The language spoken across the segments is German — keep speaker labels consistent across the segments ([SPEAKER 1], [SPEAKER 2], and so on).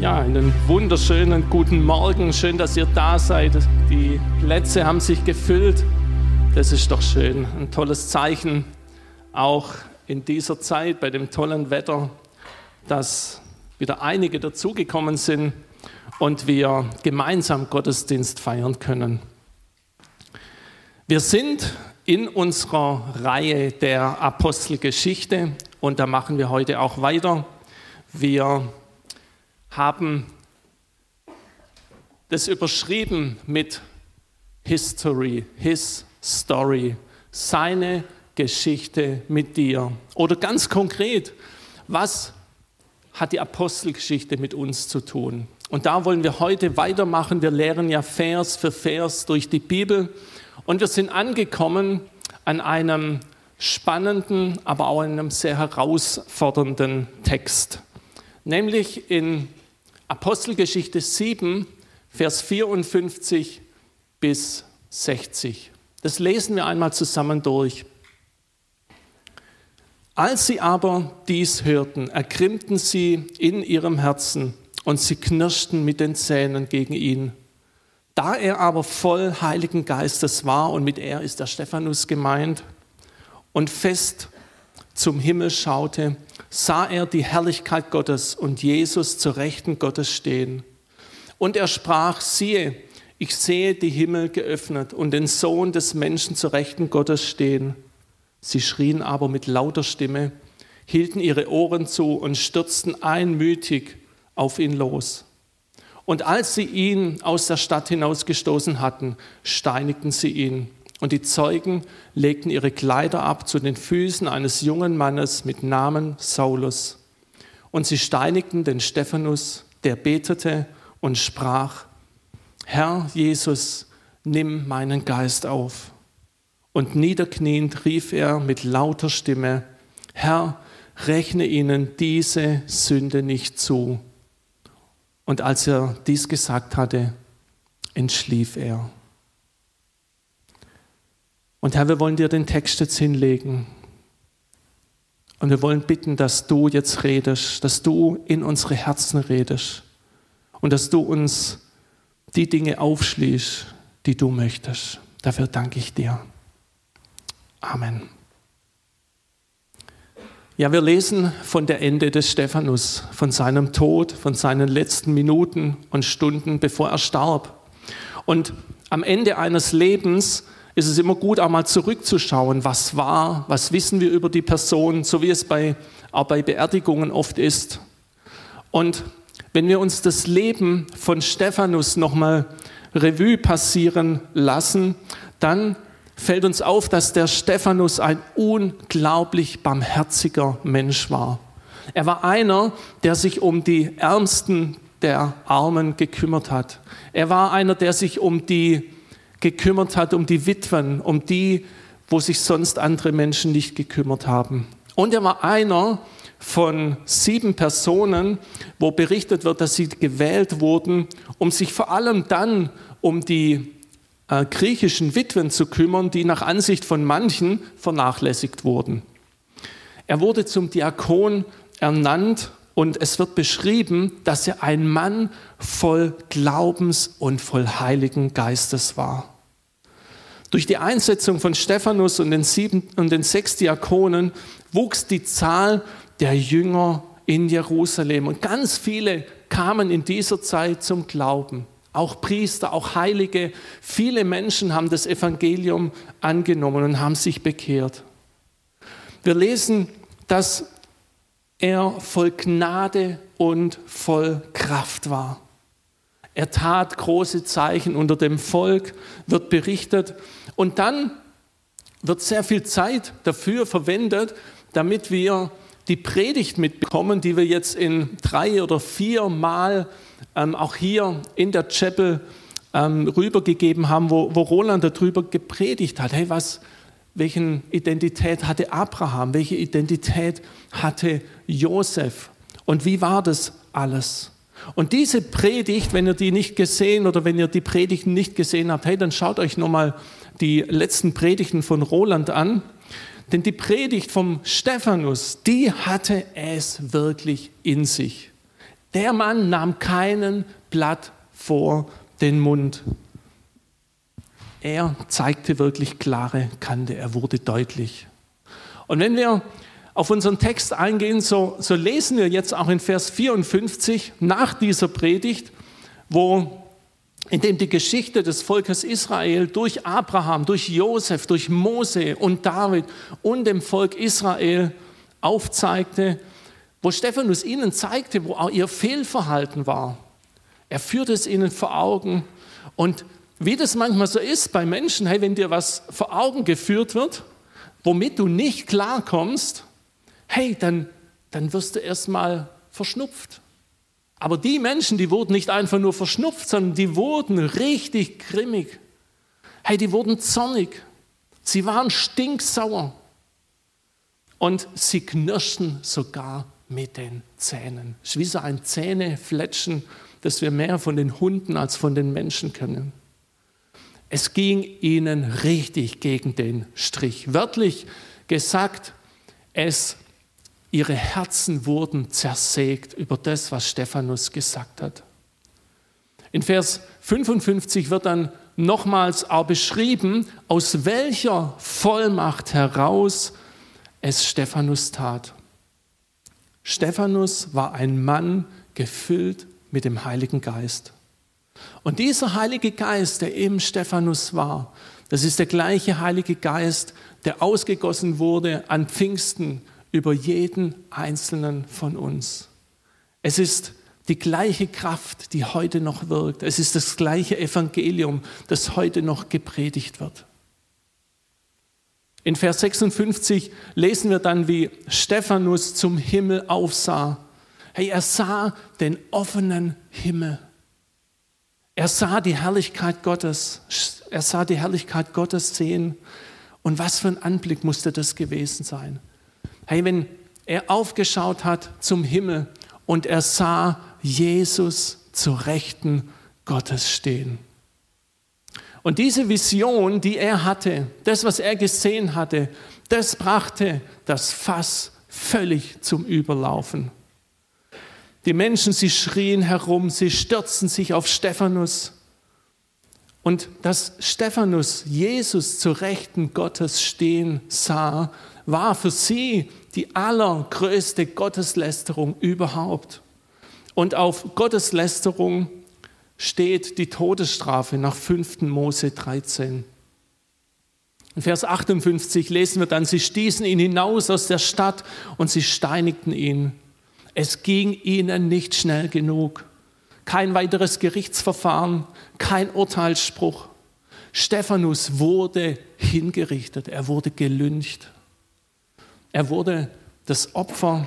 [SPEAKER 1] Ja, einen wunderschönen guten Morgen. Schön, dass ihr da seid. Die Plätze haben sich gefüllt. Das ist doch schön. Ein tolles Zeichen, auch in dieser Zeit bei dem tollen Wetter, dass wieder einige dazugekommen sind und wir gemeinsam Gottesdienst feiern können. Wir sind in unserer Reihe der Apostelgeschichte und da machen wir heute auch weiter. Wir haben das überschrieben mit History, His Story, seine Geschichte mit dir. Oder ganz konkret, was hat die Apostelgeschichte mit uns zu tun? Und da wollen wir heute weitermachen. Wir lehren ja Vers für Vers durch die Bibel. Und wir sind angekommen an einem spannenden, aber auch einem sehr herausfordernden Text. Nämlich in Apostelgeschichte 7, Vers 54 bis 60. Das lesen wir einmal zusammen durch. Als sie aber dies hörten, ergrimmten sie in ihrem Herzen und sie knirschten mit den Zähnen gegen ihn. Da er aber voll Heiligen Geistes war, und mit er ist der Stephanus gemeint, und fest zum Himmel schaute, sah er die Herrlichkeit Gottes und Jesus zur Rechten Gottes stehen. Und er sprach, siehe, ich sehe die Himmel geöffnet und den Sohn des Menschen zur Rechten Gottes stehen. Sie schrien aber mit lauter Stimme, hielten ihre Ohren zu und stürzten einmütig auf ihn los. Und als sie ihn aus der Stadt hinausgestoßen hatten, steinigten sie ihn. Und die Zeugen legten ihre Kleider ab zu den Füßen eines jungen Mannes mit Namen Saulus. Und sie steinigten den Stephanus, der betete und sprach, Herr Jesus, nimm meinen Geist auf. Und niederkniend rief er mit lauter Stimme, Herr, rechne ihnen diese Sünde nicht zu. Und als er dies gesagt hatte, entschlief er. Und Herr, wir wollen dir den Text jetzt hinlegen. Und wir wollen bitten, dass du jetzt redest, dass du in unsere Herzen redest und dass du uns die Dinge aufschließt, die du möchtest. Dafür danke ich dir. Amen. Ja, wir lesen von der Ende des Stephanus, von seinem Tod, von seinen letzten Minuten und Stunden, bevor er starb. Und am Ende eines Lebens ist es immer gut, auch mal zurückzuschauen, was war, was wissen wir über die Person, so wie es bei, auch bei Beerdigungen oft ist. Und wenn wir uns das Leben von Stephanus nochmal Revue passieren lassen, dann fällt uns auf, dass der Stephanus ein unglaublich barmherziger Mensch war. Er war einer, der sich um die Ärmsten der Armen gekümmert hat. Er war einer, der sich um die gekümmert hat, um die Witwen, um die, wo sich sonst andere Menschen nicht gekümmert haben. Und er war einer von sieben Personen, wo berichtet wird, dass sie gewählt wurden, um sich vor allem dann um die äh, griechischen Witwen zu kümmern, die nach Ansicht von manchen vernachlässigt wurden. Er wurde zum Diakon ernannt und es wird beschrieben, dass er ein Mann voll Glaubens und voll Heiligen Geistes war. Durch die Einsetzung von Stephanus und den, sieben, und den sechs Diakonen wuchs die Zahl der Jünger in Jerusalem. Und ganz viele kamen in dieser Zeit zum Glauben. Auch Priester, auch Heilige. Viele Menschen haben das Evangelium angenommen und haben sich bekehrt. Wir lesen, dass er voll Gnade und voll Kraft war. Er tat große Zeichen unter dem Volk, wird berichtet. Und dann wird sehr viel Zeit dafür verwendet, damit wir die Predigt mitbekommen, die wir jetzt in drei oder vier Mal ähm, auch hier in der Chapel ähm, rübergegeben haben, wo, wo Roland darüber gepredigt hat. Hey, was, welche Identität hatte Abraham? Welche Identität hatte Josef? Und wie war das alles? Und diese Predigt, wenn ihr die nicht gesehen oder wenn ihr die Predigten nicht gesehen habt, hey, dann schaut euch nochmal die letzten Predigten von Roland an. Denn die Predigt vom Stephanus, die hatte es wirklich in sich. Der Mann nahm keinen Blatt vor den Mund. Er zeigte wirklich klare Kante, er wurde deutlich. Und wenn wir auf unseren Text eingehen, so, so lesen wir jetzt auch in Vers 54 nach dieser Predigt, wo in dem die Geschichte des Volkes Israel durch Abraham, durch Josef, durch Mose und David und dem Volk Israel aufzeigte, wo Stephanus ihnen zeigte, wo auch ihr Fehlverhalten war. Er führte es ihnen vor Augen und wie das manchmal so ist bei Menschen, hey, wenn dir was vor Augen geführt wird, womit du nicht klarkommst, hey, dann, dann wirst du erstmal verschnupft. Aber die Menschen, die wurden nicht einfach nur verschnupft, sondern die wurden richtig grimmig. Hey, die wurden zornig. Sie waren stinksauer. Und sie knirschten sogar mit den Zähnen. Es ist wie so ein Zähnefletschen, das wir mehr von den Hunden als von den Menschen kennen. Es ging ihnen richtig gegen den Strich. Wörtlich gesagt, es, ihre Herzen wurden zersägt über das, was Stephanus gesagt hat. In Vers 55 wird dann nochmals auch beschrieben, aus welcher Vollmacht heraus es Stephanus tat. Stephanus war ein Mann gefüllt mit dem Heiligen Geist. Und dieser Heilige Geist, der eben Stephanus war, das ist der gleiche Heilige Geist, der ausgegossen wurde an Pfingsten über jeden einzelnen von uns. Es ist die gleiche Kraft, die heute noch wirkt. Es ist das gleiche Evangelium, das heute noch gepredigt wird. In Vers 56 lesen wir dann, wie Stephanus zum Himmel aufsah. Hey, er sah den offenen Himmel. Er sah die Herrlichkeit Gottes. Er sah die Herrlichkeit Gottes sehen. Und was für ein Anblick musste das gewesen sein? Hey, wenn er aufgeschaut hat zum Himmel und er sah Jesus zur Rechten Gottes stehen. Und diese Vision, die er hatte, das, was er gesehen hatte, das brachte das Fass völlig zum Überlaufen. Die Menschen, sie schrien herum, sie stürzten sich auf Stephanus. Und dass Stephanus Jesus zur Rechten Gottes stehen sah, war für sie die allergrößte Gotteslästerung überhaupt. Und auf Gotteslästerung steht die Todesstrafe nach 5. Mose 13. In Vers 58 lesen wir dann, sie stießen ihn hinaus aus der Stadt und sie steinigten ihn. Es ging ihnen nicht schnell genug. Kein weiteres Gerichtsverfahren, kein Urteilsspruch. Stephanus wurde hingerichtet, er wurde gelüncht. Er wurde das Opfer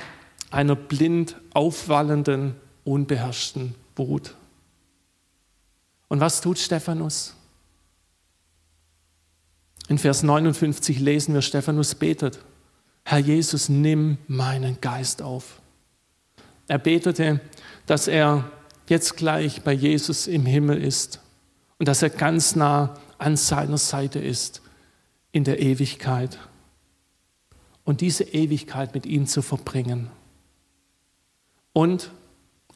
[SPEAKER 1] einer blind aufwallenden, unbeherrschten Wut. Und was tut Stephanus? In Vers 59 lesen wir, Stephanus betet, Herr Jesus, nimm meinen Geist auf. Er betete, dass er jetzt gleich bei Jesus im Himmel ist und dass er ganz nah an seiner Seite ist in der Ewigkeit und diese Ewigkeit mit ihm zu verbringen. Und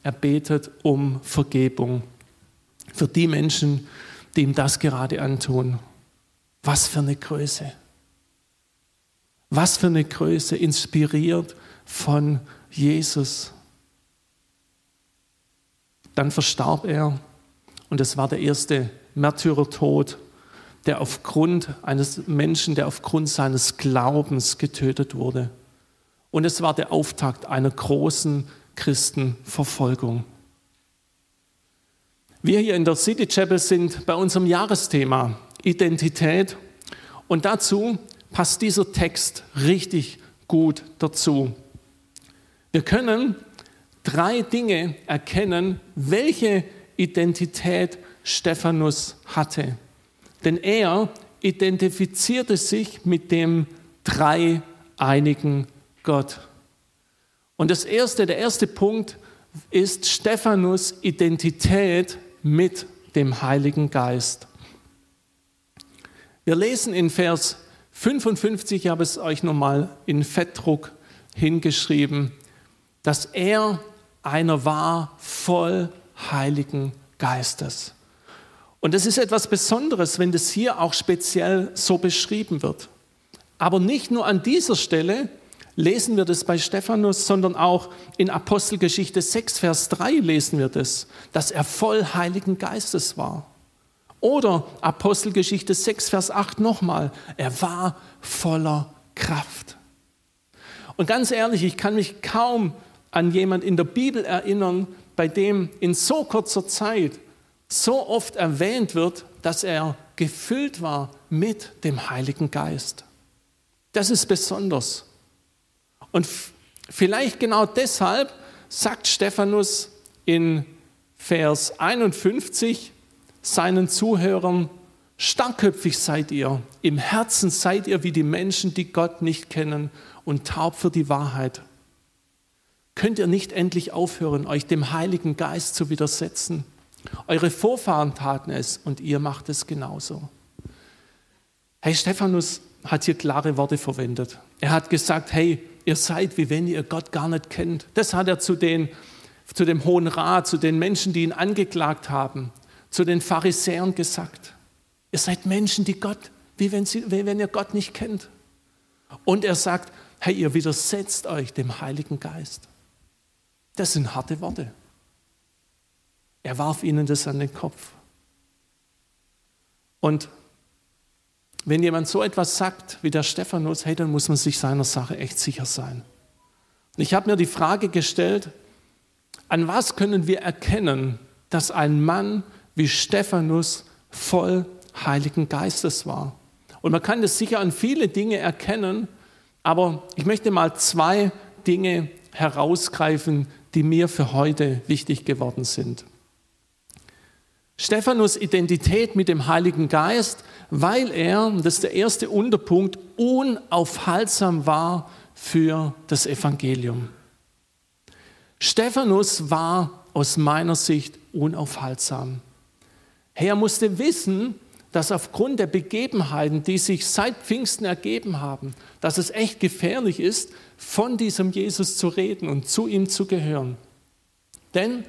[SPEAKER 1] er betet um Vergebung für die Menschen, die ihm das gerade antun. Was für eine Größe. Was für eine Größe, inspiriert von Jesus. Dann verstarb er und es war der erste Märtyrertod, der aufgrund eines Menschen, der aufgrund seines Glaubens getötet wurde. Und es war der Auftakt einer großen Christenverfolgung. Wir hier in der City Chapel sind bei unserem Jahresthema Identität und dazu passt dieser Text richtig gut dazu. Wir können drei Dinge erkennen, welche Identität Stephanus hatte. Denn er identifizierte sich mit dem dreieinigen Gott. Und das erste, der erste Punkt ist Stephanus Identität mit dem Heiligen Geist. Wir lesen in Vers 55, ich habe es euch nochmal in Fettdruck hingeschrieben, dass er einer war voll Heiligen Geistes. Und das ist etwas Besonderes, wenn das hier auch speziell so beschrieben wird. Aber nicht nur an dieser Stelle lesen wir das bei Stephanus, sondern auch in Apostelgeschichte 6, Vers 3 lesen wir das, dass er voll Heiligen Geistes war. Oder Apostelgeschichte 6, Vers 8 nochmal, er war voller Kraft. Und ganz ehrlich, ich kann mich kaum an jemand in der Bibel erinnern, bei dem in so kurzer Zeit so oft erwähnt wird, dass er gefüllt war mit dem Heiligen Geist. Das ist besonders. Und vielleicht genau deshalb sagt Stephanus in Vers 51 seinen Zuhörern, starkköpfig seid ihr, im Herzen seid ihr wie die Menschen, die Gott nicht kennen und taub für die Wahrheit. Könnt ihr nicht endlich aufhören, euch dem Heiligen Geist zu widersetzen? Eure Vorfahren taten es und ihr macht es genauso. Hey, Stephanus hat hier klare Worte verwendet. Er hat gesagt, hey, ihr seid, wie wenn ihr Gott gar nicht kennt. Das hat er zu, den, zu dem Hohen Rat, zu den Menschen, die ihn angeklagt haben, zu den Pharisäern gesagt. Ihr seid Menschen, die Gott, wie wenn, sie, wie wenn ihr Gott nicht kennt. Und er sagt, hey, ihr widersetzt euch dem Heiligen Geist. Das sind harte Worte. Er warf ihnen das an den Kopf. Und wenn jemand so etwas sagt wie der Stephanus, hey, dann muss man sich seiner Sache echt sicher sein. Und ich habe mir die Frage gestellt, an was können wir erkennen, dass ein Mann wie Stephanus voll Heiligen Geistes war? Und man kann das sicher an viele Dinge erkennen, aber ich möchte mal zwei Dinge herausgreifen, die mir für heute wichtig geworden sind. Stephanus Identität mit dem Heiligen Geist, weil er, das ist der erste Unterpunkt, unaufhaltsam war für das Evangelium. Stephanus war aus meiner Sicht unaufhaltsam. Er musste wissen, dass aufgrund der Begebenheiten, die sich seit Pfingsten ergeben haben, dass es echt gefährlich ist, von diesem Jesus zu reden und zu ihm zu gehören. Denn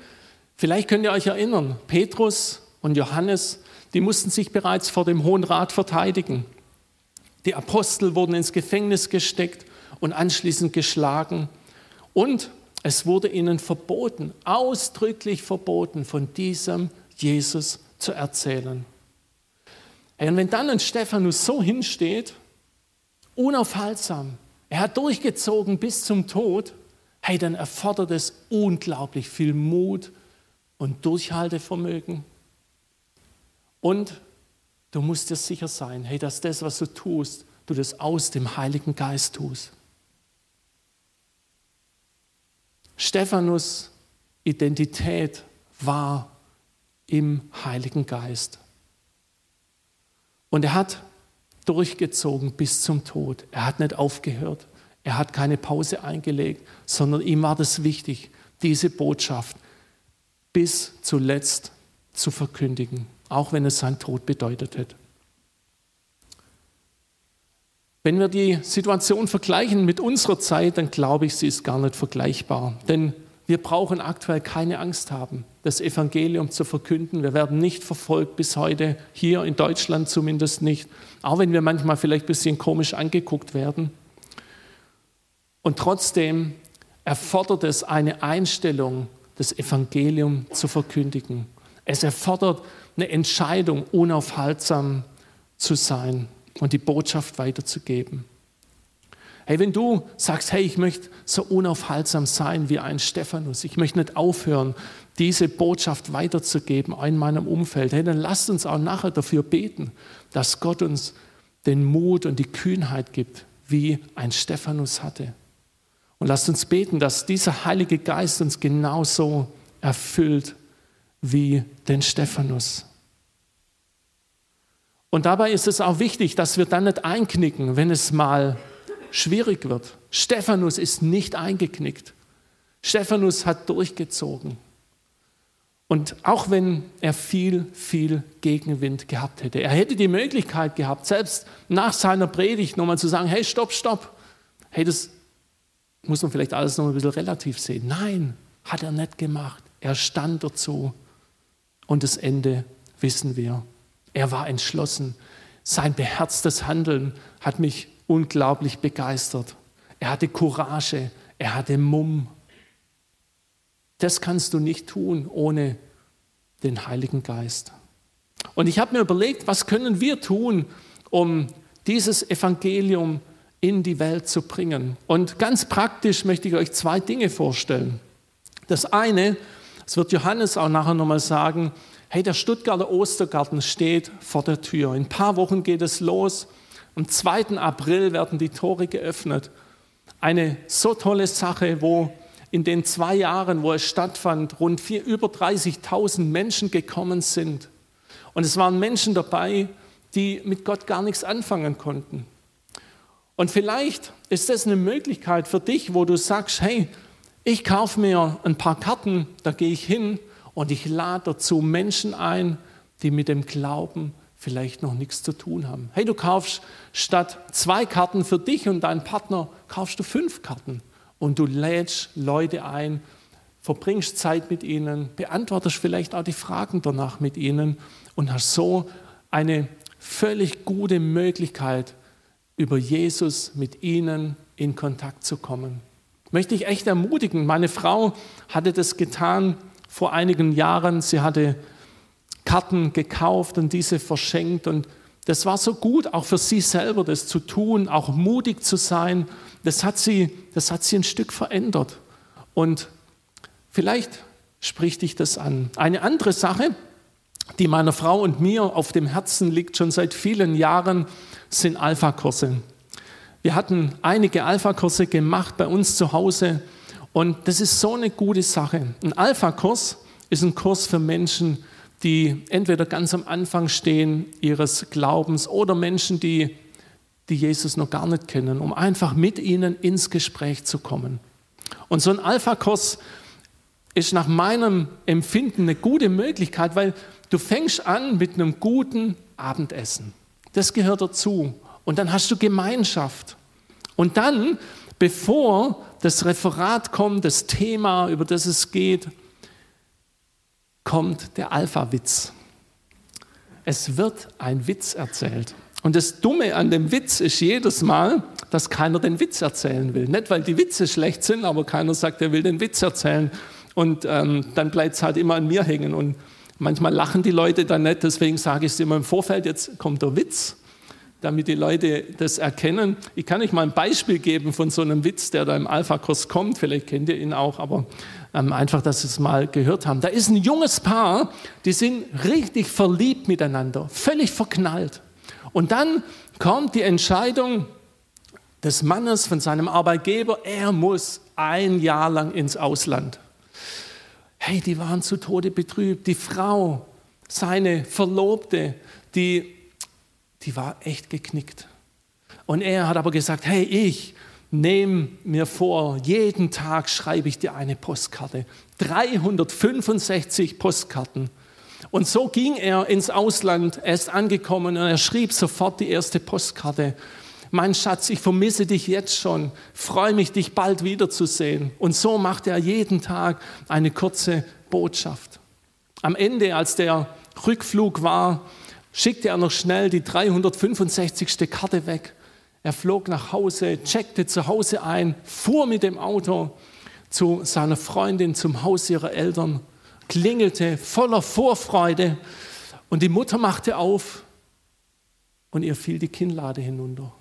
[SPEAKER 1] Vielleicht könnt ihr euch erinnern, Petrus und Johannes, die mussten sich bereits vor dem Hohen Rat verteidigen. Die Apostel wurden ins Gefängnis gesteckt und anschließend geschlagen. Und es wurde ihnen verboten, ausdrücklich verboten, von diesem Jesus zu erzählen. Und wenn dann ein Stephanus so hinsteht, unaufhaltsam, er hat durchgezogen bis zum Tod, hey, dann erfordert es unglaublich viel Mut und Durchhaltevermögen. Und du musst dir sicher sein, hey, dass das, was du tust, du das aus dem Heiligen Geist tust. Stephanus Identität war im Heiligen Geist. Und er hat durchgezogen bis zum Tod. Er hat nicht aufgehört. Er hat keine Pause eingelegt, sondern ihm war das wichtig, diese Botschaft bis zuletzt zu verkündigen, auch wenn es sein Tod bedeutet hätte. Wenn wir die Situation vergleichen mit unserer Zeit, dann glaube ich, sie ist gar nicht vergleichbar. Denn wir brauchen aktuell keine Angst haben, das Evangelium zu verkünden. Wir werden nicht verfolgt bis heute, hier in Deutschland zumindest nicht, auch wenn wir manchmal vielleicht ein bisschen komisch angeguckt werden. Und trotzdem erfordert es eine Einstellung das Evangelium zu verkündigen. Es erfordert eine Entscheidung, unaufhaltsam zu sein und die Botschaft weiterzugeben. Hey, wenn du sagst, hey, ich möchte so unaufhaltsam sein wie ein Stephanus, ich möchte nicht aufhören, diese Botschaft weiterzugeben in meinem Umfeld, hey, dann lasst uns auch nachher dafür beten, dass Gott uns den Mut und die Kühnheit gibt, wie ein Stephanus hatte. Und lasst uns beten, dass dieser Heilige Geist uns genauso erfüllt wie den Stephanus. Und dabei ist es auch wichtig, dass wir dann nicht einknicken, wenn es mal schwierig wird. Stephanus ist nicht eingeknickt. Stephanus hat durchgezogen. Und auch wenn er viel, viel Gegenwind gehabt hätte, er hätte die Möglichkeit gehabt, selbst nach seiner Predigt nochmal zu sagen, hey, stopp, stopp. Hey, das muss man vielleicht alles noch ein bisschen relativ sehen. Nein, Hat er nicht gemacht. Er stand dazu. Und das Ende wissen wir. Er war entschlossen. Sein beherztes Handeln hat mich unglaublich begeistert. Er hatte Courage, er hatte Mumm. Das kannst du nicht tun ohne den Heiligen Geist. Und ich habe mir überlegt, was können wir tun, um dieses Evangelium in die Welt zu bringen. Und ganz praktisch möchte ich euch zwei Dinge vorstellen. Das eine, das wird Johannes auch nachher nochmal sagen, hey, der Stuttgarter Ostergarten steht vor der Tür. In ein paar Wochen geht es los. Am 2. April werden die Tore geöffnet. Eine so tolle Sache, wo in den zwei Jahren, wo es stattfand, rund vier, über 30.000 Menschen gekommen sind. Und es waren Menschen dabei, die mit Gott gar nichts anfangen konnten. Und vielleicht ist das eine Möglichkeit für dich, wo du sagst, hey, ich kaufe mir ein paar Karten, da gehe ich hin und ich lade dazu Menschen ein, die mit dem Glauben vielleicht noch nichts zu tun haben. Hey, du kaufst statt zwei Karten für dich und deinen Partner, kaufst du fünf Karten und du lädst Leute ein, verbringst Zeit mit ihnen, beantwortest vielleicht auch die Fragen danach mit ihnen und hast so eine völlig gute Möglichkeit, über Jesus mit ihnen in Kontakt zu kommen. Möchte ich echt ermutigen. Meine Frau hatte das getan vor einigen Jahren. Sie hatte Karten gekauft und diese verschenkt. Und das war so gut, auch für sie selber, das zu tun, auch mutig zu sein. Das hat sie, das hat sie ein Stück verändert. Und vielleicht spricht dich das an. Eine andere Sache, die meiner Frau und mir auf dem Herzen liegt, schon seit vielen Jahren, sind Alpha-Kurse. Wir hatten einige Alpha-Kurse gemacht bei uns zu Hause und das ist so eine gute Sache. Ein Alpha-Kurs ist ein Kurs für Menschen, die entweder ganz am Anfang stehen ihres Glaubens oder Menschen, die, die Jesus noch gar nicht kennen, um einfach mit ihnen ins Gespräch zu kommen. Und so ein Alpha-Kurs ist nach meinem Empfinden eine gute Möglichkeit, weil du fängst an mit einem guten Abendessen. Das gehört dazu. Und dann hast du Gemeinschaft. Und dann, bevor das Referat kommt, das Thema, über das es geht, kommt der Alpha-Witz. Es wird ein Witz erzählt. Und das Dumme an dem Witz ist jedes Mal, dass keiner den Witz erzählen will. Nicht, weil die Witze schlecht sind, aber keiner sagt, er will den Witz erzählen. Und ähm, dann bleibt es halt immer an mir hängen. Und manchmal lachen die Leute dann nicht, deswegen sage ich es immer im Vorfeld, jetzt kommt der Witz, damit die Leute das erkennen. Ich kann euch mal ein Beispiel geben von so einem Witz, der da im Alpha-Kurs kommt. Vielleicht kennt ihr ihn auch, aber ähm, einfach, dass Sie es mal gehört haben. Da ist ein junges Paar, die sind richtig verliebt miteinander, völlig verknallt. Und dann kommt die Entscheidung des Mannes von seinem Arbeitgeber, er muss ein Jahr lang ins Ausland. Hey, die waren zu Tode betrübt. Die Frau, seine Verlobte, die, die war echt geknickt. Und er hat aber gesagt, hey, ich nehme mir vor, jeden Tag schreibe ich dir eine Postkarte. 365 Postkarten. Und so ging er ins Ausland, er ist angekommen und er schrieb sofort die erste Postkarte mein Schatz, ich vermisse dich jetzt schon, freue mich, dich bald wiederzusehen. Und so macht er jeden Tag eine kurze Botschaft. Am Ende, als der Rückflug war, schickte er noch schnell die 365. Karte weg. Er flog nach Hause, checkte zu Hause ein, fuhr mit dem Auto zu seiner Freundin zum Haus ihrer Eltern, klingelte voller Vorfreude und die Mutter machte auf und ihr fiel die Kinnlade hinunter.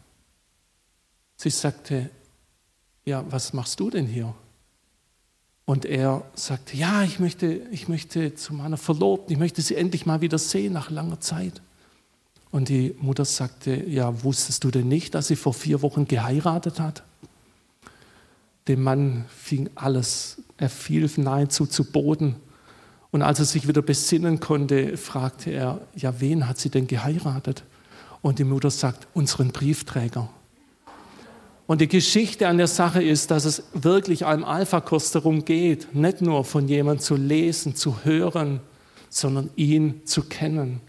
[SPEAKER 1] Sie sagte, ja, was machst du denn hier? Und er sagte, ja, ich möchte, ich möchte zu meiner Verlobten, ich möchte sie endlich mal wieder sehen nach langer Zeit. Und die Mutter sagte, ja, wusstest du denn nicht, dass sie vor vier Wochen geheiratet hat? Dem Mann fing alles, er fiel nahezu zu Boden. Und als er sich wieder besinnen konnte, fragte er, ja, wen hat sie denn geheiratet? Und die Mutter sagt, unseren Briefträger. Und die Geschichte an der Sache ist, dass es wirklich einem Alpha-Kurs darum geht, nicht nur von jemandem zu lesen, zu hören, sondern ihn zu kennen.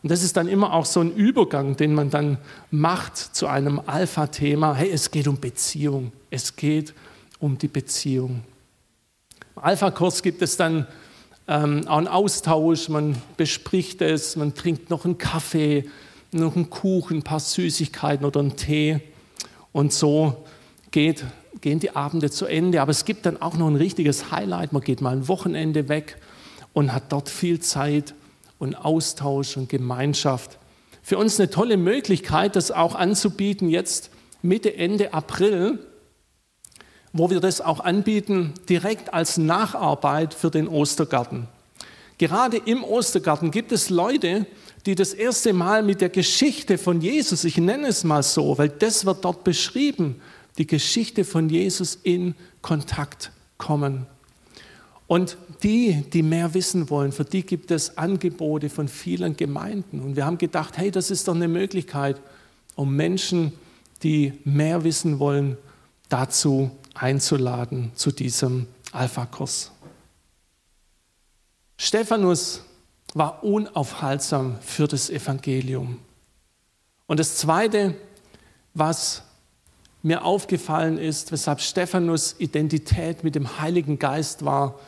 [SPEAKER 1] Und das ist dann immer auch so ein Übergang, den man dann macht zu einem Alpha-Thema. Hey, es geht um Beziehung. Es geht um die Beziehung. Alpha-Kurs gibt es dann ähm, auch einen Austausch, man bespricht es, man trinkt noch einen Kaffee, noch einen Kuchen, ein paar Süßigkeiten oder einen Tee. Und so geht, gehen die Abende zu Ende. Aber es gibt dann auch noch ein richtiges Highlight. Man geht mal ein Wochenende weg und hat dort viel Zeit und Austausch und Gemeinschaft. Für uns eine tolle Möglichkeit, das auch anzubieten jetzt Mitte, Ende April, wo wir das auch anbieten, direkt als Nacharbeit für den Ostergarten. Gerade im Ostergarten gibt es Leute, die das erste Mal mit der Geschichte von Jesus, ich nenne es mal so, weil das wird dort beschrieben, die Geschichte von Jesus in Kontakt kommen. Und die, die mehr wissen wollen, für die gibt es Angebote von vielen Gemeinden. Und wir haben gedacht, hey, das ist doch eine Möglichkeit, um Menschen, die mehr wissen wollen, dazu einzuladen, zu diesem Alpha-Kurs. Stephanus war unaufhaltsam für das Evangelium. Und das Zweite, was mir aufgefallen ist, weshalb Stephanus Identität mit dem Heiligen Geist war,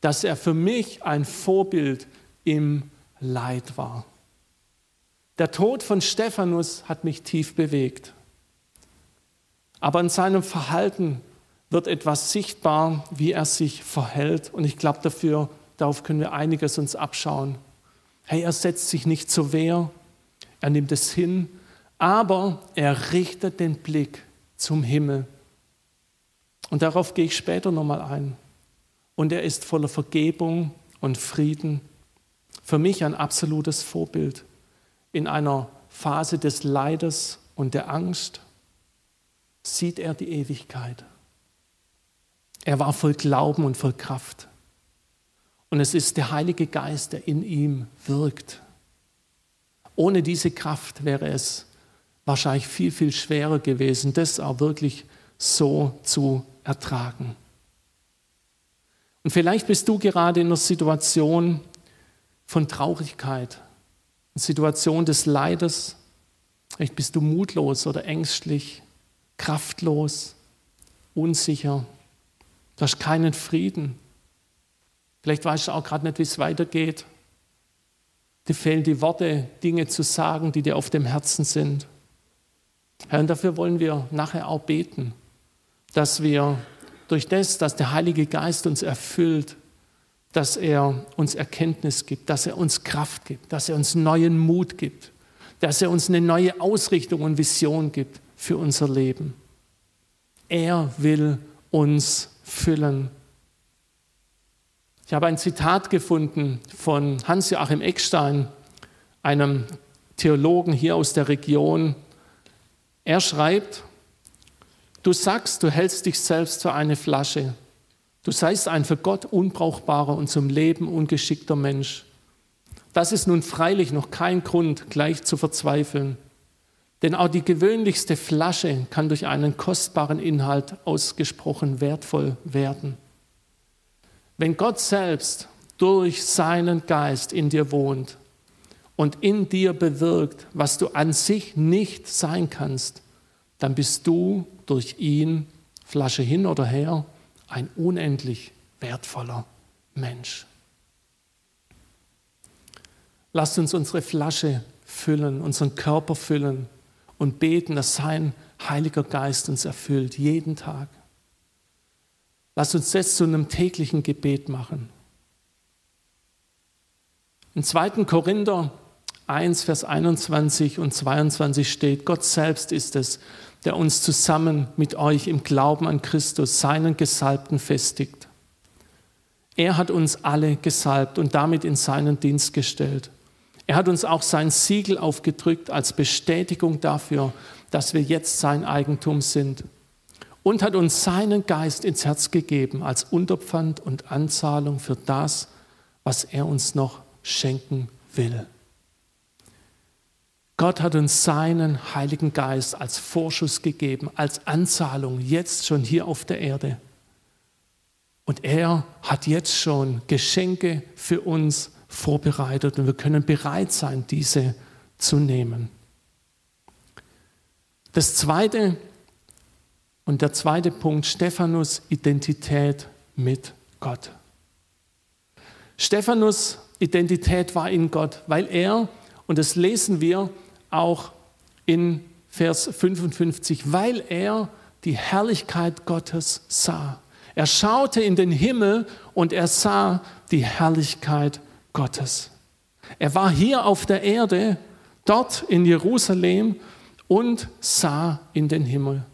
[SPEAKER 1] dass er für mich ein Vorbild im Leid war. Der Tod von Stephanus hat mich tief bewegt. Aber in seinem Verhalten wird etwas sichtbar, wie er sich verhält. Und ich glaube, dafür, darauf können wir einiges uns abschauen. Hey, er setzt sich nicht zur Wehr, er nimmt es hin, aber er richtet den Blick zum Himmel. Und darauf gehe ich später nochmal ein. Und er ist voller Vergebung und Frieden. Für mich ein absolutes Vorbild in einer Phase des Leides und der Angst sieht er die Ewigkeit. Er war voll Glauben und voll Kraft. Und es ist der Heilige Geist, der in ihm wirkt. Ohne diese Kraft wäre es wahrscheinlich viel, viel schwerer gewesen, das auch wirklich so zu ertragen. Und vielleicht bist du gerade in einer Situation von Traurigkeit, eine Situation des Leides. Vielleicht bist du mutlos oder ängstlich, kraftlos, unsicher. Du hast keinen Frieden. Vielleicht weißt du auch gerade nicht, wie es weitergeht. Dir fehlen die Worte, Dinge zu sagen, die dir auf dem Herzen sind. Herr, und dafür wollen wir nachher auch beten, dass wir durch das, dass der Heilige Geist uns erfüllt, dass er uns Erkenntnis gibt, dass er uns Kraft gibt, dass er uns neuen Mut gibt, dass er uns eine neue Ausrichtung und Vision gibt für unser Leben. Er will uns füllen ich habe ein Zitat gefunden von Hans-Joachim Eckstein, einem Theologen hier aus der Region. Er schreibt, du sagst, du hältst dich selbst für eine Flasche. Du seist ein für Gott unbrauchbarer und zum Leben ungeschickter Mensch. Das ist nun freilich noch kein Grund, gleich zu verzweifeln. Denn auch die gewöhnlichste Flasche kann durch einen kostbaren Inhalt ausgesprochen wertvoll werden. Wenn Gott selbst durch seinen Geist in dir wohnt und in dir bewirkt, was du an sich nicht sein kannst, dann bist du durch ihn, Flasche hin oder her, ein unendlich wertvoller Mensch. Lasst uns unsere Flasche füllen, unseren Körper füllen und beten, dass sein Heiliger Geist uns erfüllt, jeden Tag. Lass uns das zu einem täglichen Gebet machen. In 2. Korinther 1, Vers 21 und 22 steht, Gott selbst ist es, der uns zusammen mit euch im Glauben an Christus, seinen Gesalbten, festigt. Er hat uns alle gesalbt und damit in seinen Dienst gestellt. Er hat uns auch sein Siegel aufgedrückt als Bestätigung dafür, dass wir jetzt sein Eigentum sind und hat uns seinen Geist ins Herz gegeben als Unterpfand und Anzahlung für das, was er uns noch schenken will. Gott hat uns seinen Heiligen Geist als Vorschuss gegeben, als Anzahlung, jetzt schon hier auf der Erde. Und er hat jetzt schon Geschenke für uns vorbereitet und wir können bereit sein, diese zu nehmen. Das Zweite, und der zweite Punkt, Stephanus Identität mit Gott. Stephanus Identität war in Gott, weil er, und das lesen wir auch in Vers 55, weil er die Herrlichkeit Gottes sah. Er schaute in den Himmel und er sah die Herrlichkeit Gottes. Er war hier auf der Erde, dort in Jerusalem und sah in den Himmel.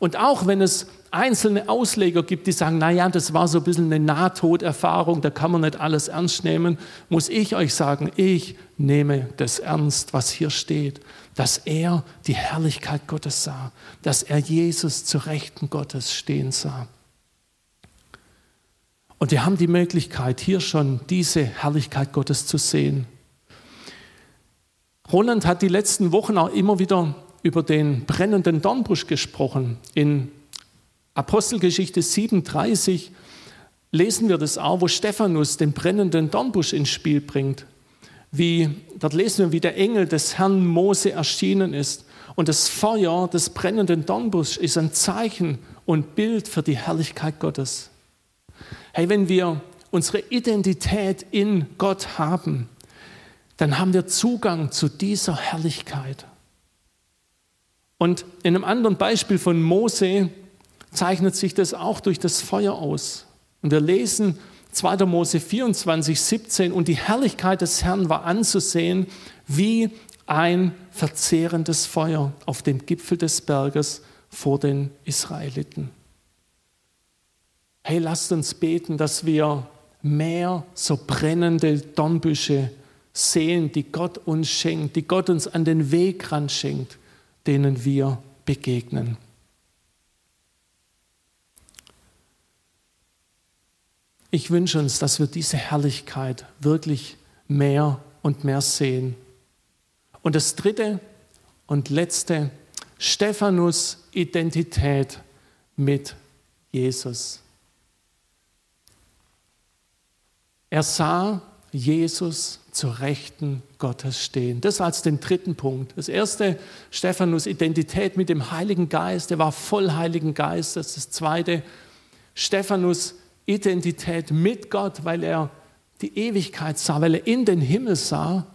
[SPEAKER 1] Und auch wenn es einzelne Ausleger gibt, die sagen, naja, das war so ein bisschen eine Nahtoderfahrung, da kann man nicht alles ernst nehmen, muss ich euch sagen, ich nehme das ernst, was hier steht, dass er die Herrlichkeit Gottes sah, dass er Jesus zu Rechten Gottes stehen sah. Und wir haben die Möglichkeit, hier schon diese Herrlichkeit Gottes zu sehen. Roland hat die letzten Wochen auch immer wieder über den brennenden Dornbusch gesprochen. In Apostelgeschichte 37 lesen wir das auch, wo Stephanus den brennenden Dornbusch ins Spiel bringt. Wie, dort lesen wir, wie der Engel des Herrn Mose erschienen ist. Und das Feuer des brennenden Dornbuschs ist ein Zeichen und Bild für die Herrlichkeit Gottes. Hey, wenn wir unsere Identität in Gott haben, dann haben wir Zugang zu dieser Herrlichkeit. Und in einem anderen Beispiel von Mose zeichnet sich das auch durch das Feuer aus. Und wir lesen 2. Mose 24, 17, und die Herrlichkeit des Herrn war anzusehen wie ein verzehrendes Feuer auf dem Gipfel des Berges vor den Israeliten. Hey, lasst uns beten, dass wir mehr so brennende Dornbüsche sehen, die Gott uns schenkt, die Gott uns an den Weg ran schenkt, denen wir begegnen. Ich wünsche uns, dass wir diese Herrlichkeit wirklich mehr und mehr sehen. Und das dritte und letzte, Stephanus Identität mit Jesus. Er sah Jesus zur Rechten Gottes stehen. Das als den dritten Punkt. Das erste, Stephanus Identität mit dem Heiligen Geist. Er war voll Heiligen Geist. Das ist das zweite, Stephanus Identität mit Gott, weil er die Ewigkeit sah, weil er in den Himmel sah.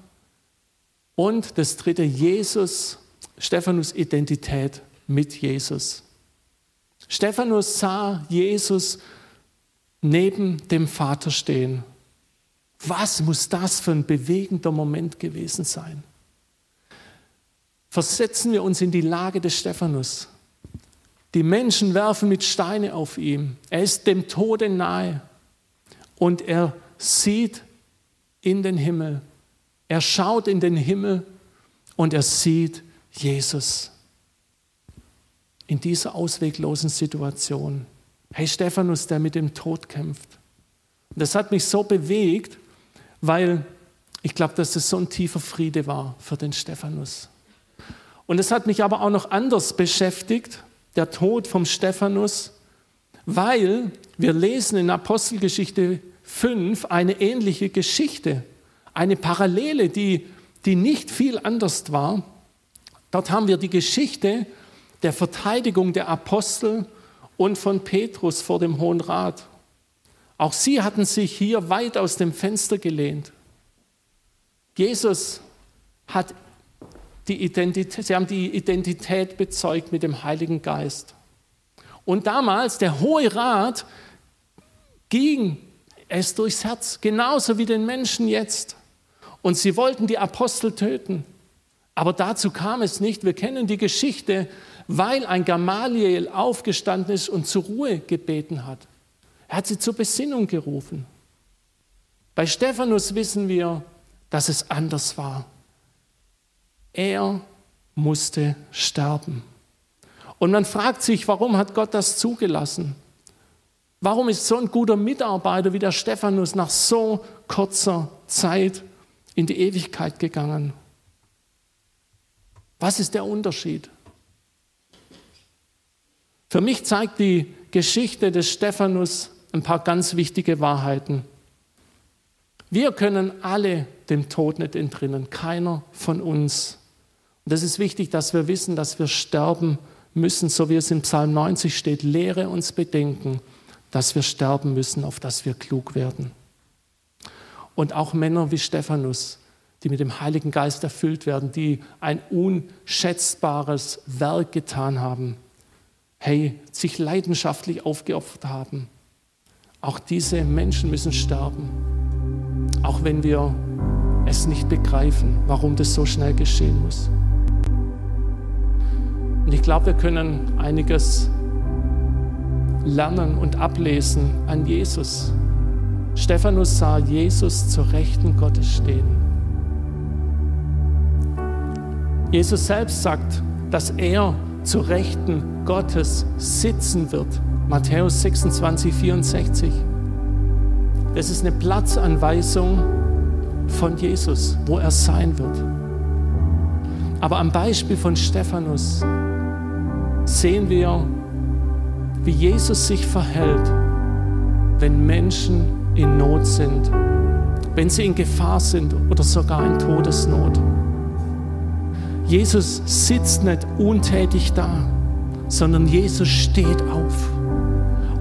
[SPEAKER 1] Und das dritte, Jesus, Stephanus Identität mit Jesus. Stephanus sah Jesus neben dem Vater stehen was muss das für ein bewegender Moment gewesen sein? Versetzen wir uns in die Lage des Stephanus. Die Menschen werfen mit Steine auf ihn. Er ist dem Tode nahe und er sieht in den Himmel. Er schaut in den Himmel und er sieht Jesus in dieser ausweglosen Situation. Hey Stephanus, der mit dem Tod kämpft. Und das hat mich so bewegt, weil ich glaube, dass es so ein tiefer Friede war für den Stephanus. Und es hat mich aber auch noch anders beschäftigt, der Tod vom Stephanus, weil wir lesen in Apostelgeschichte 5 eine ähnliche Geschichte, eine Parallele, die, die nicht viel anders war. Dort haben wir die Geschichte der Verteidigung der Apostel und von Petrus vor dem Hohen Rat. Auch sie hatten sich hier weit aus dem Fenster gelehnt. Jesus hat die Identität, sie haben die Identität bezeugt mit dem Heiligen Geist. Und damals, der Hohe Rat ging es durchs Herz, genauso wie den Menschen jetzt. Und sie wollten die Apostel töten. Aber dazu kam es nicht. Wir kennen die Geschichte, weil ein Gamaliel aufgestanden ist und zur Ruhe gebeten hat. Er hat sie zur Besinnung gerufen. Bei Stephanus wissen wir, dass es anders war. Er musste sterben. Und man fragt sich, warum hat Gott das zugelassen? Warum ist so ein guter Mitarbeiter wie der Stephanus nach so kurzer Zeit in die Ewigkeit gegangen? Was ist der Unterschied? Für mich zeigt die Geschichte des Stephanus ein paar ganz wichtige Wahrheiten. Wir können alle dem Tod nicht entrinnen, keiner von uns. Und es ist wichtig, dass wir wissen, dass wir sterben müssen, so wie es im Psalm 90 steht. Lehre uns bedenken, dass wir sterben müssen, auf dass wir klug werden. Und auch Männer wie Stephanus, die mit dem Heiligen Geist erfüllt werden, die ein unschätzbares Werk getan haben, hey, sich leidenschaftlich aufgeopfert haben. Auch diese Menschen müssen sterben, auch wenn wir es nicht begreifen, warum das so schnell geschehen muss. Und ich glaube, wir können einiges lernen und ablesen an Jesus. Stephanus sah Jesus zur Rechten Gottes stehen. Jesus selbst sagt, dass er zur Rechten Gottes sitzen wird. Matthäus 26, 64. Das ist eine Platzanweisung von Jesus, wo er sein wird. Aber am Beispiel von Stephanus sehen wir, wie Jesus sich verhält, wenn Menschen in Not sind, wenn sie in Gefahr sind oder sogar in Todesnot. Jesus sitzt nicht untätig da, sondern Jesus steht auf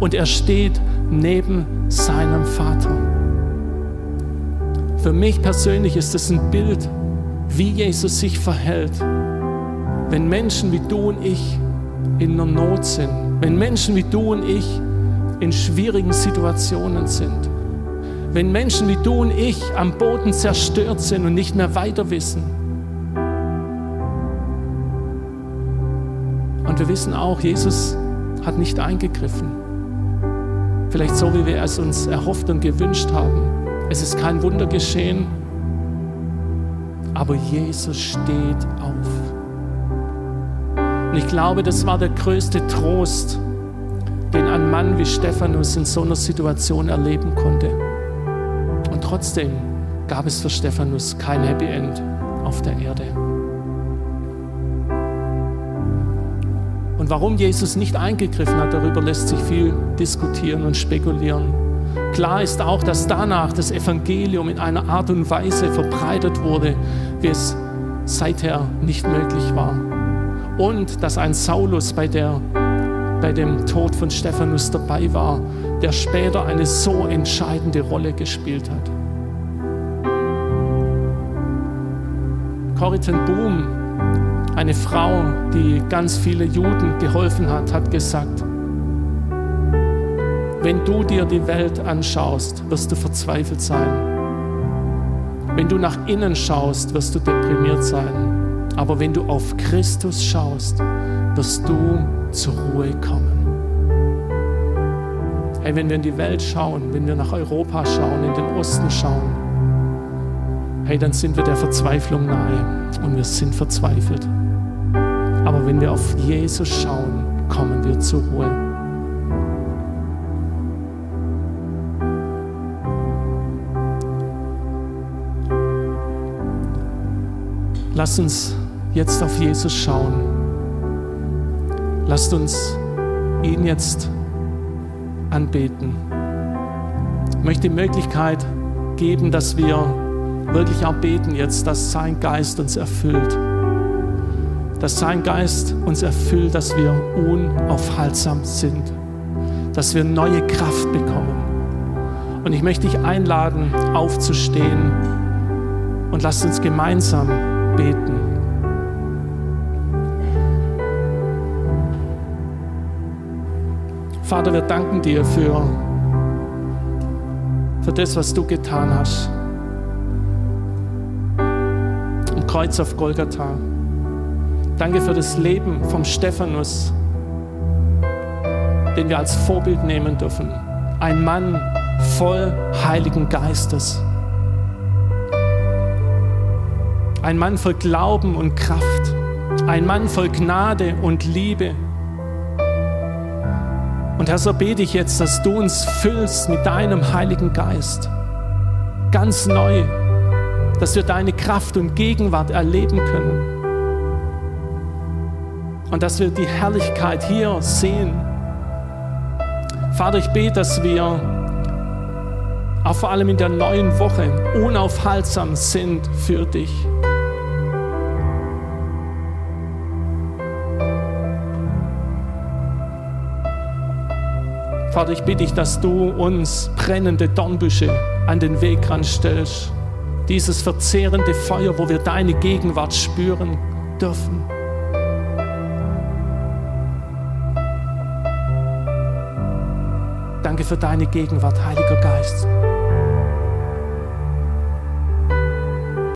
[SPEAKER 1] und er steht neben seinem Vater. Für mich persönlich ist es ein Bild, wie Jesus sich verhält, wenn Menschen wie du und ich in einer Not sind, wenn Menschen wie du und ich in schwierigen Situationen sind, wenn Menschen wie du und ich am Boden zerstört sind und nicht mehr weiter wissen. Und wir wissen auch, Jesus hat nicht eingegriffen. Vielleicht so, wie wir es uns erhofft und gewünscht haben. Es ist kein Wunder geschehen, aber Jesus steht auf. Und ich glaube, das war der größte Trost, den ein Mann wie Stephanus in so einer Situation erleben konnte. Und trotzdem gab es für Stephanus kein Happy End auf der Erde. Und warum Jesus nicht eingegriffen hat, darüber lässt sich viel diskutieren und spekulieren. Klar ist auch, dass danach das Evangelium in einer Art und Weise verbreitet wurde, wie es seither nicht möglich war und dass ein Saulus bei, der, bei dem Tod von Stephanus dabei war, der später eine so entscheidende Rolle gespielt hat. Corrie ten Boom, eine Frau, die ganz viele Juden geholfen hat, hat gesagt, wenn du dir die Welt anschaust, wirst du verzweifelt sein. Wenn du nach innen schaust, wirst du deprimiert sein. Aber wenn du auf Christus schaust, wirst du zur Ruhe kommen. Hey, wenn wir in die Welt schauen, wenn wir nach Europa schauen, in den Osten schauen, hey, dann sind wir der Verzweiflung nahe und wir sind verzweifelt. Aber wenn wir auf Jesus schauen, kommen wir zur Ruhe. Lass uns jetzt auf Jesus schauen. Lasst uns ihn jetzt anbeten. Ich möchte die Möglichkeit geben, dass wir wirklich auch beten jetzt, dass sein Geist uns erfüllt. Dass sein Geist uns erfüllt, dass wir unaufhaltsam sind. Dass wir neue Kraft bekommen. Und ich möchte dich einladen, aufzustehen und lasst uns gemeinsam beten. Vater, wir danken dir für, für das, was du getan hast. Kreuz auf Golgatha. Danke für das Leben vom Stephanus, den wir als Vorbild nehmen dürfen. Ein Mann voll Heiligen Geistes. Ein Mann voll Glauben und Kraft. Ein Mann voll Gnade und Liebe. Und Herr, so bete ich jetzt, dass du uns füllst mit deinem Heiligen Geist. Ganz neu, dass wir deine Kraft und Gegenwart erleben können. Und dass wir die Herrlichkeit hier sehen. Vater, ich bete, dass wir auch vor allem in der neuen Woche unaufhaltsam sind für dich. Vater, ich bitte dich, dass du uns brennende Dornbüsche an den Weg stellst. Dieses verzehrende Feuer, wo wir deine Gegenwart spüren dürfen. Für deine Gegenwart, Heiliger Geist.